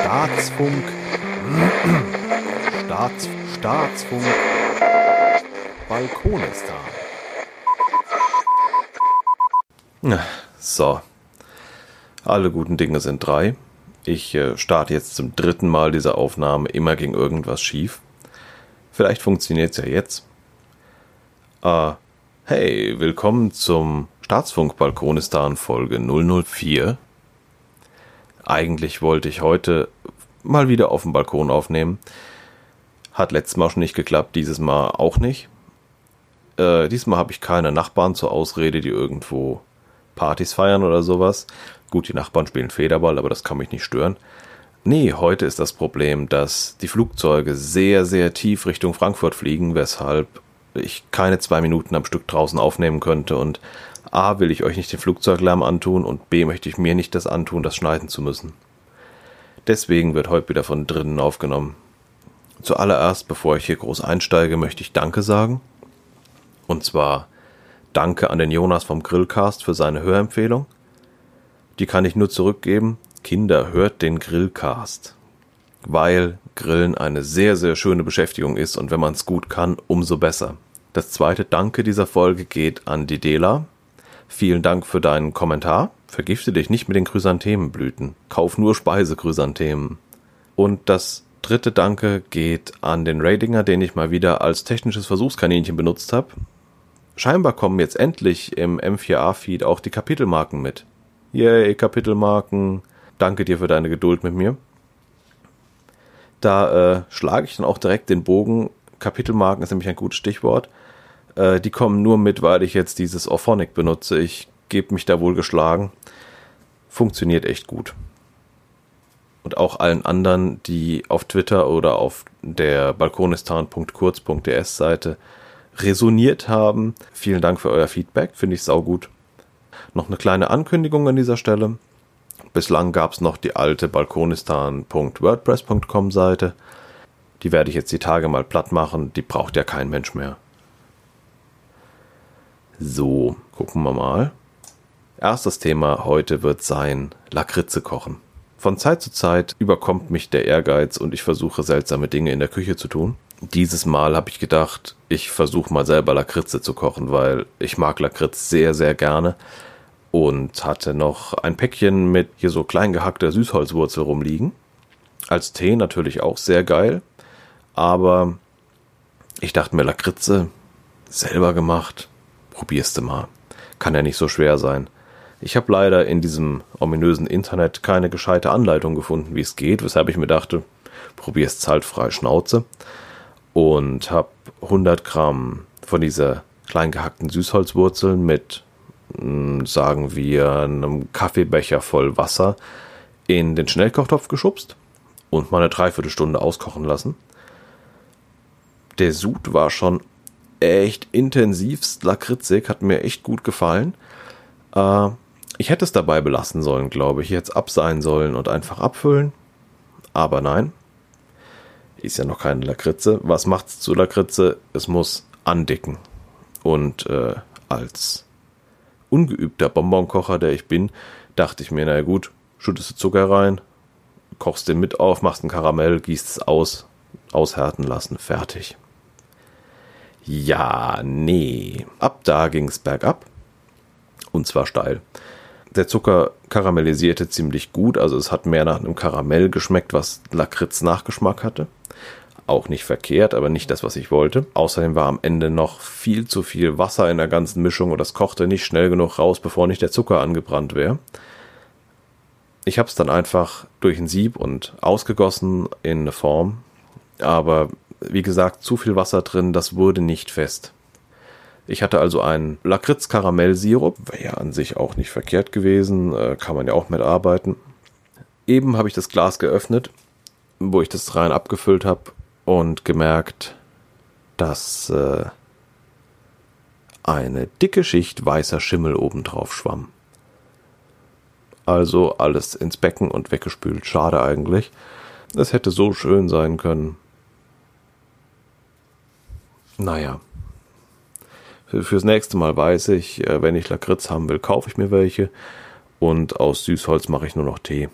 Staatsfunk. Staats, Staatsfunk. Balkonistan. So. Alle guten Dinge sind drei. Ich äh, starte jetzt zum dritten Mal diese Aufnahme. Immer ging irgendwas schief. Vielleicht funktioniert es ja jetzt. Äh, hey, willkommen zum Staatsfunk Balkonistan Folge 004. Eigentlich wollte ich heute mal wieder auf dem Balkon aufnehmen. Hat letztes Mal schon nicht geklappt, dieses Mal auch nicht. Äh, diesmal habe ich keine Nachbarn zur Ausrede, die irgendwo Partys feiern oder sowas. Gut, die Nachbarn spielen Federball, aber das kann mich nicht stören. Nee, heute ist das Problem, dass die Flugzeuge sehr, sehr tief Richtung Frankfurt fliegen, weshalb ich keine zwei Minuten am Stück draußen aufnehmen könnte und A will ich euch nicht den Flugzeuglärm antun und B möchte ich mir nicht das antun, das schneiden zu müssen. Deswegen wird heute wieder von drinnen aufgenommen. Zuallererst, bevor ich hier groß einsteige, möchte ich Danke sagen. Und zwar Danke an den Jonas vom Grillcast für seine Hörempfehlung. Die kann ich nur zurückgeben. Kinder, hört den Grillcast. Weil Grillen eine sehr, sehr schöne Beschäftigung ist und wenn man es gut kann, umso besser. Das zweite Danke dieser Folge geht an die Dela. Vielen Dank für deinen Kommentar. Vergifte dich nicht mit den Chrysanthemenblüten. Kauf nur Speisechrysanthemen. Und das dritte Danke geht an den Radinger, den ich mal wieder als technisches Versuchskaninchen benutzt habe. Scheinbar kommen jetzt endlich im M4A-Feed auch die Kapitelmarken mit. Yay, Kapitelmarken. Danke dir für deine Geduld mit mir. Da äh, schlage ich dann auch direkt den Bogen. Kapitelmarken ist nämlich ein gutes Stichwort. Äh, die kommen nur mit, weil ich jetzt dieses Orphonic benutze. Ich gebe mich da wohl geschlagen. Funktioniert echt gut. Und auch allen anderen, die auf Twitter oder auf der balkonistan.kurz.ds Seite resoniert haben. Vielen Dank für euer Feedback, finde ich saugut. Noch eine kleine Ankündigung an dieser Stelle. Bislang gab es noch die alte balkonistan.wordpress.com Seite. Die werde ich jetzt die Tage mal platt machen. Die braucht ja kein Mensch mehr. So, gucken wir mal. Erstes Thema heute wird sein Lakritze kochen. Von Zeit zu Zeit überkommt mich der Ehrgeiz und ich versuche seltsame Dinge in der Küche zu tun. Dieses Mal habe ich gedacht, ich versuche mal selber Lakritze zu kochen, weil ich mag Lakritz sehr, sehr gerne und hatte noch ein Päckchen mit hier so klein gehackter Süßholzwurzel rumliegen. Als Tee natürlich auch sehr geil, aber ich dachte mir Lakritze selber gemacht, probierst du mal. Kann ja nicht so schwer sein. Ich habe leider in diesem ominösen Internet keine gescheite Anleitung gefunden, wie es geht, weshalb ich mir dachte, probier's halt frei Schnauze und habe 100 Gramm von dieser klein gehackten Süßholzwurzeln mit, hm, sagen wir, einem Kaffeebecher voll Wasser in den Schnellkochtopf geschubst und mal eine Dreiviertelstunde auskochen lassen. Der Sud war schon echt intensivst lakritzig, hat mir echt gut gefallen. Äh, ich hätte es dabei belassen sollen, glaube ich. Ich hätte es ab sein sollen und einfach abfüllen. Aber nein. Ist ja noch keine Lakritze. Was macht's zu Lakritze? Es muss andicken. Und äh, als ungeübter Bonbonkocher, der ich bin, dachte ich mir, naja gut, schüttest du Zucker rein, kochst den mit auf, machst ein Karamell, gießt es aus, aushärten lassen, fertig. Ja, nee. Ab da ging's bergab. Und zwar steil. Der Zucker karamellisierte ziemlich gut, also es hat mehr nach einem Karamell geschmeckt, was Lakritz Nachgeschmack hatte. Auch nicht verkehrt, aber nicht das, was ich wollte. Außerdem war am Ende noch viel zu viel Wasser in der ganzen Mischung und das kochte nicht schnell genug raus, bevor nicht der Zucker angebrannt wäre. Ich habe es dann einfach durch ein Sieb und ausgegossen in eine Form. Aber wie gesagt, zu viel Wasser drin, das wurde nicht fest. Ich hatte also einen Lakritz-Karamell-Sirup, wäre ja an sich auch nicht verkehrt gewesen, äh, kann man ja auch mitarbeiten. Eben habe ich das Glas geöffnet, wo ich das rein abgefüllt habe und gemerkt, dass äh, eine dicke Schicht weißer Schimmel obendrauf schwamm. Also alles ins Becken und weggespült. Schade eigentlich. Es hätte so schön sein können. Naja. Fürs nächste Mal weiß ich, äh, wenn ich Lakritz haben will, kaufe ich mir welche. und aus Süßholz mache ich nur noch Tee.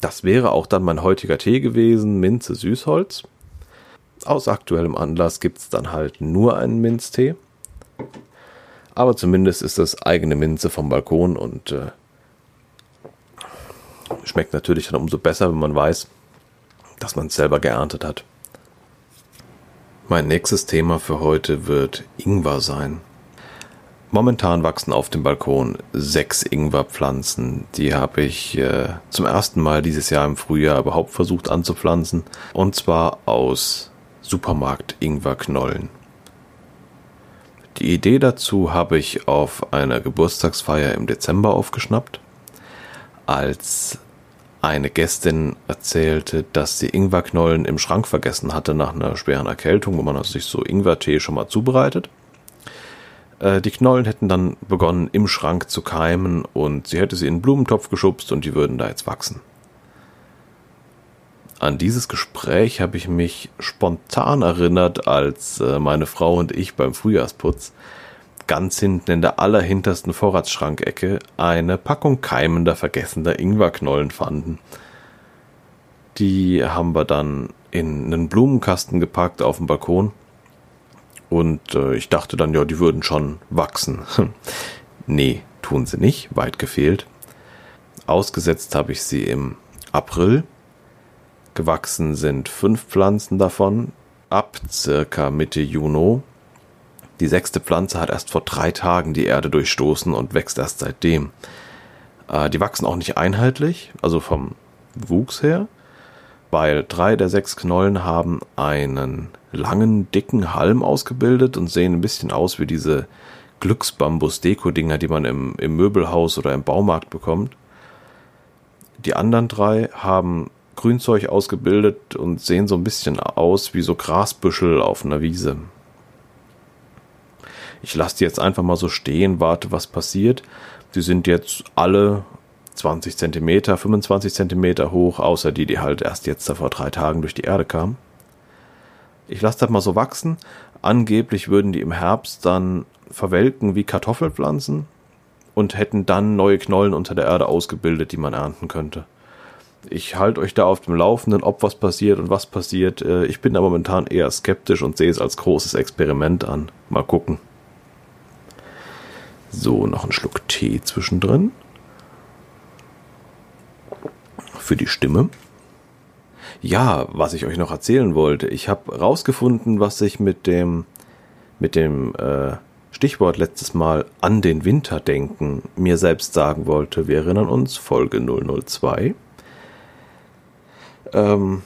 Das wäre auch dann mein heutiger Tee gewesen, Minze Süßholz. Aus aktuellem Anlass gibt es dann halt nur einen Minztee. Aber zumindest ist das eigene Minze vom Balkon und äh, schmeckt natürlich dann umso besser, wenn man weiß, dass man es selber geerntet hat. Mein nächstes Thema für heute wird Ingwer sein. Momentan wachsen auf dem Balkon sechs Ingwerpflanzen. Die habe ich äh, zum ersten Mal dieses Jahr im Frühjahr überhaupt versucht anzupflanzen. Und zwar aus Supermarkt-Ingwerknollen. Die Idee dazu habe ich auf einer Geburtstagsfeier im Dezember aufgeschnappt, als eine Gästin erzählte, dass sie Ingwerknollen im Schrank vergessen hatte nach einer schweren Erkältung, wo man also sich so Ingwertee schon mal zubereitet. Äh, die Knollen hätten dann begonnen im Schrank zu keimen und sie hätte sie in einen Blumentopf geschubst und die würden da jetzt wachsen. An dieses Gespräch habe ich mich spontan erinnert, als äh, meine Frau und ich beim Frühjahrsputz ganz hinten in der allerhintersten Vorratsschrankecke eine Packung keimender, vergessener Ingwerknollen fanden. Die haben wir dann in einen Blumenkasten gepackt auf dem Balkon. Und äh, ich dachte dann, ja, die würden schon wachsen. nee, tun sie nicht, weit gefehlt. Ausgesetzt habe ich sie im April Gewachsen sind fünf Pflanzen davon ab circa Mitte Juni. Die sechste Pflanze hat erst vor drei Tagen die Erde durchstoßen und wächst erst seitdem. Äh, die wachsen auch nicht einheitlich, also vom Wuchs her, weil drei der sechs Knollen haben einen langen, dicken Halm ausgebildet und sehen ein bisschen aus wie diese Glücksbambus-Deko-Dinger, die man im, im Möbelhaus oder im Baumarkt bekommt. Die anderen drei haben Grünzeug ausgebildet und sehen so ein bisschen aus wie so Grasbüschel auf einer Wiese. Ich lasse die jetzt einfach mal so stehen, warte, was passiert. Die sind jetzt alle 20 cm, 25 cm hoch, außer die, die halt erst jetzt vor drei Tagen durch die Erde kamen. Ich lasse das mal so wachsen. Angeblich würden die im Herbst dann verwelken wie Kartoffelpflanzen und hätten dann neue Knollen unter der Erde ausgebildet, die man ernten könnte ich halte euch da auf dem Laufenden, ob was passiert und was passiert. Äh, ich bin da momentan eher skeptisch und sehe es als großes Experiment an. Mal gucken. So, noch ein Schluck Tee zwischendrin. Für die Stimme. Ja, was ich euch noch erzählen wollte. Ich habe rausgefunden, was ich mit dem, mit dem äh, Stichwort letztes Mal an den Winter denken mir selbst sagen wollte. Wir erinnern uns, Folge 002. Ähm,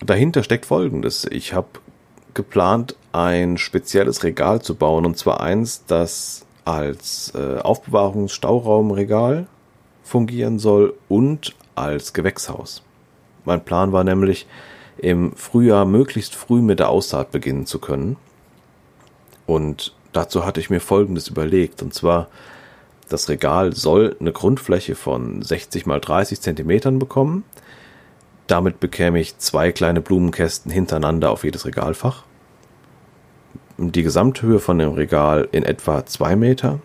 dahinter steckt Folgendes. Ich habe geplant, ein spezielles Regal zu bauen, und zwar eins, das als äh, Aufbewahrungsstauraumregal fungieren soll und als Gewächshaus. Mein Plan war nämlich, im Frühjahr möglichst früh mit der Aussaat beginnen zu können. Und dazu hatte ich mir Folgendes überlegt, und zwar, das Regal soll eine Grundfläche von 60 mal 30 Zentimetern bekommen damit bekäme ich zwei kleine Blumenkästen hintereinander auf jedes Regalfach. Die Gesamthöhe von dem Regal in etwa zwei Meter.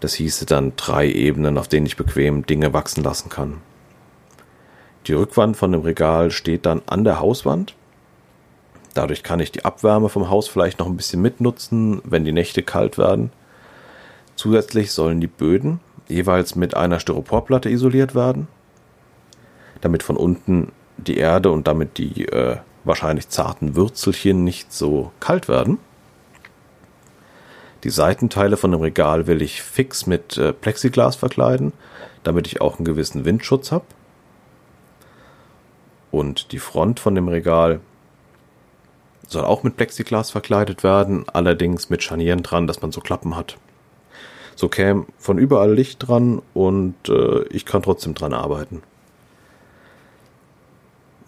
Das hieße dann drei Ebenen, auf denen ich bequem Dinge wachsen lassen kann. Die Rückwand von dem Regal steht dann an der Hauswand. Dadurch kann ich die Abwärme vom Haus vielleicht noch ein bisschen mitnutzen, wenn die Nächte kalt werden. Zusätzlich sollen die Böden jeweils mit einer Styroporplatte isoliert werden damit von unten die Erde und damit die äh, wahrscheinlich zarten Würzelchen nicht so kalt werden. Die Seitenteile von dem Regal will ich fix mit äh, Plexiglas verkleiden, damit ich auch einen gewissen Windschutz habe. Und die Front von dem Regal soll auch mit Plexiglas verkleidet werden, allerdings mit Scharnieren dran, dass man so Klappen hat. So käme von überall Licht dran und äh, ich kann trotzdem dran arbeiten.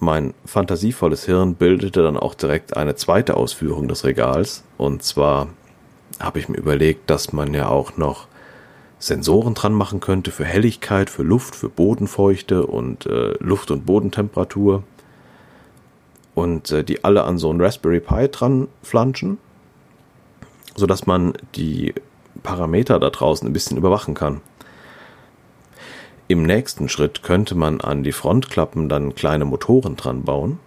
Mein fantasievolles Hirn bildete dann auch direkt eine zweite Ausführung des Regals. Und zwar habe ich mir überlegt, dass man ja auch noch Sensoren dran machen könnte für Helligkeit, für Luft, für Bodenfeuchte und äh, Luft- und Bodentemperatur. Und äh, die alle an so ein Raspberry Pi dran flanschen, sodass man die Parameter da draußen ein bisschen überwachen kann. Im nächsten Schritt könnte man an die Frontklappen dann kleine Motoren dran bauen,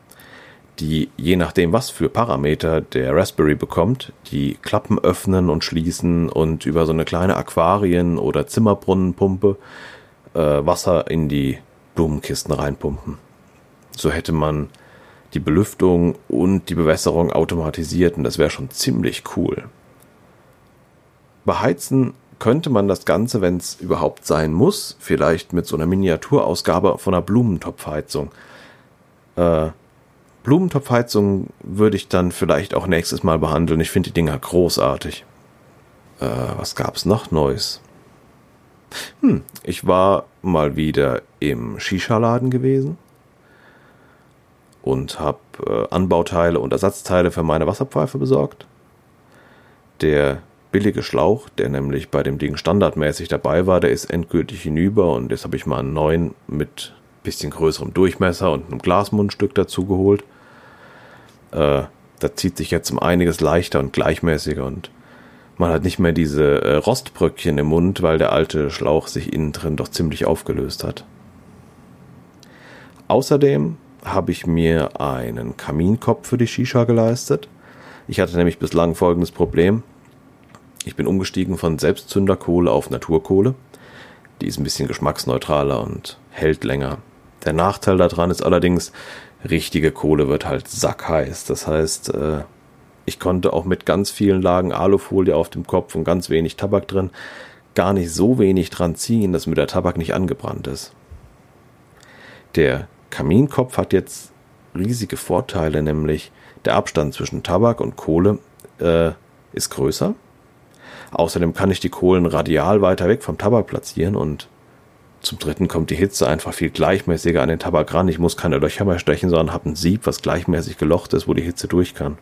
die je nachdem, was für Parameter der Raspberry bekommt, die Klappen öffnen und schließen und über so eine kleine Aquarien- oder Zimmerbrunnenpumpe äh, Wasser in die Blumenkisten reinpumpen. So hätte man die Belüftung und die Bewässerung automatisiert und das wäre schon ziemlich cool. Beheizen könnte man das Ganze, wenn es überhaupt sein muss, vielleicht mit so einer Miniaturausgabe von einer Blumentopfheizung. Äh, Blumentopfheizung würde ich dann vielleicht auch nächstes Mal behandeln. Ich finde die Dinger großartig. Äh, was gab's noch Neues? Hm, ich war mal wieder im Shisha-Laden gewesen und habe äh, Anbauteile und Ersatzteile für meine Wasserpfeife besorgt. Der billige Schlauch, der nämlich bei dem Ding standardmäßig dabei war, der ist endgültig hinüber und jetzt habe ich mal einen neuen mit bisschen größerem Durchmesser und einem Glasmundstück dazu geholt. Äh, da zieht sich jetzt um einiges leichter und gleichmäßiger und man hat nicht mehr diese äh, Rostbröckchen im Mund, weil der alte Schlauch sich innen drin doch ziemlich aufgelöst hat. Außerdem habe ich mir einen Kaminkopf für die Shisha geleistet. Ich hatte nämlich bislang folgendes Problem. Ich bin umgestiegen von Selbstzünderkohle auf Naturkohle. Die ist ein bisschen geschmacksneutraler und hält länger. Der Nachteil daran ist allerdings, richtige Kohle wird halt sackheiß. Das heißt, äh, ich konnte auch mit ganz vielen Lagen Alufolie auf dem Kopf und ganz wenig Tabak drin gar nicht so wenig dran ziehen, dass mir der Tabak nicht angebrannt ist. Der Kaminkopf hat jetzt riesige Vorteile, nämlich der Abstand zwischen Tabak und Kohle äh, ist größer. Außerdem kann ich die Kohlen radial weiter weg vom Tabak platzieren und zum dritten kommt die Hitze einfach viel gleichmäßiger an den Tabak ran. Ich muss keine Löcher mehr stechen, sondern habe ein Sieb, was gleichmäßig gelocht ist, wo die Hitze durch kann.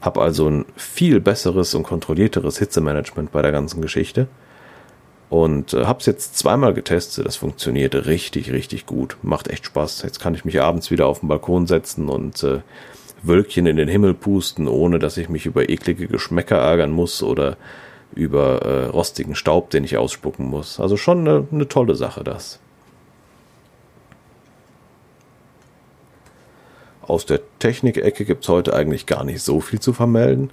Hab also ein viel besseres und kontrollierteres Hitzemanagement bei der ganzen Geschichte. Und äh, hab's jetzt zweimal getestet. Das funktioniert richtig, richtig gut. Macht echt Spaß. Jetzt kann ich mich abends wieder auf den Balkon setzen und äh, Wölkchen in den Himmel pusten, ohne dass ich mich über eklige Geschmäcker ärgern muss oder über äh, rostigen Staub, den ich ausspucken muss. Also schon eine, eine tolle Sache das. Aus der Technikecke gibt es heute eigentlich gar nicht so viel zu vermelden.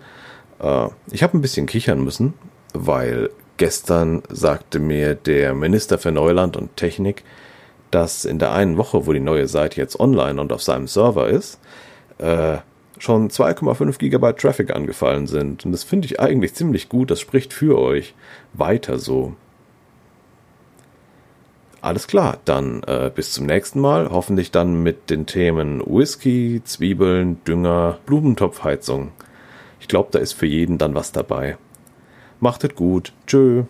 Äh, ich habe ein bisschen kichern müssen, weil gestern sagte mir der Minister für Neuland und Technik, dass in der einen Woche, wo die neue Seite jetzt online und auf seinem Server ist, äh, schon 2,5 Gigabyte Traffic angefallen sind. Und das finde ich eigentlich ziemlich gut. Das spricht für euch. Weiter so. Alles klar, dann äh, bis zum nächsten Mal. Hoffentlich dann mit den Themen Whisky, Zwiebeln, Dünger, Blumentopfheizung. Ich glaube, da ist für jeden dann was dabei. Macht es gut. Tschö.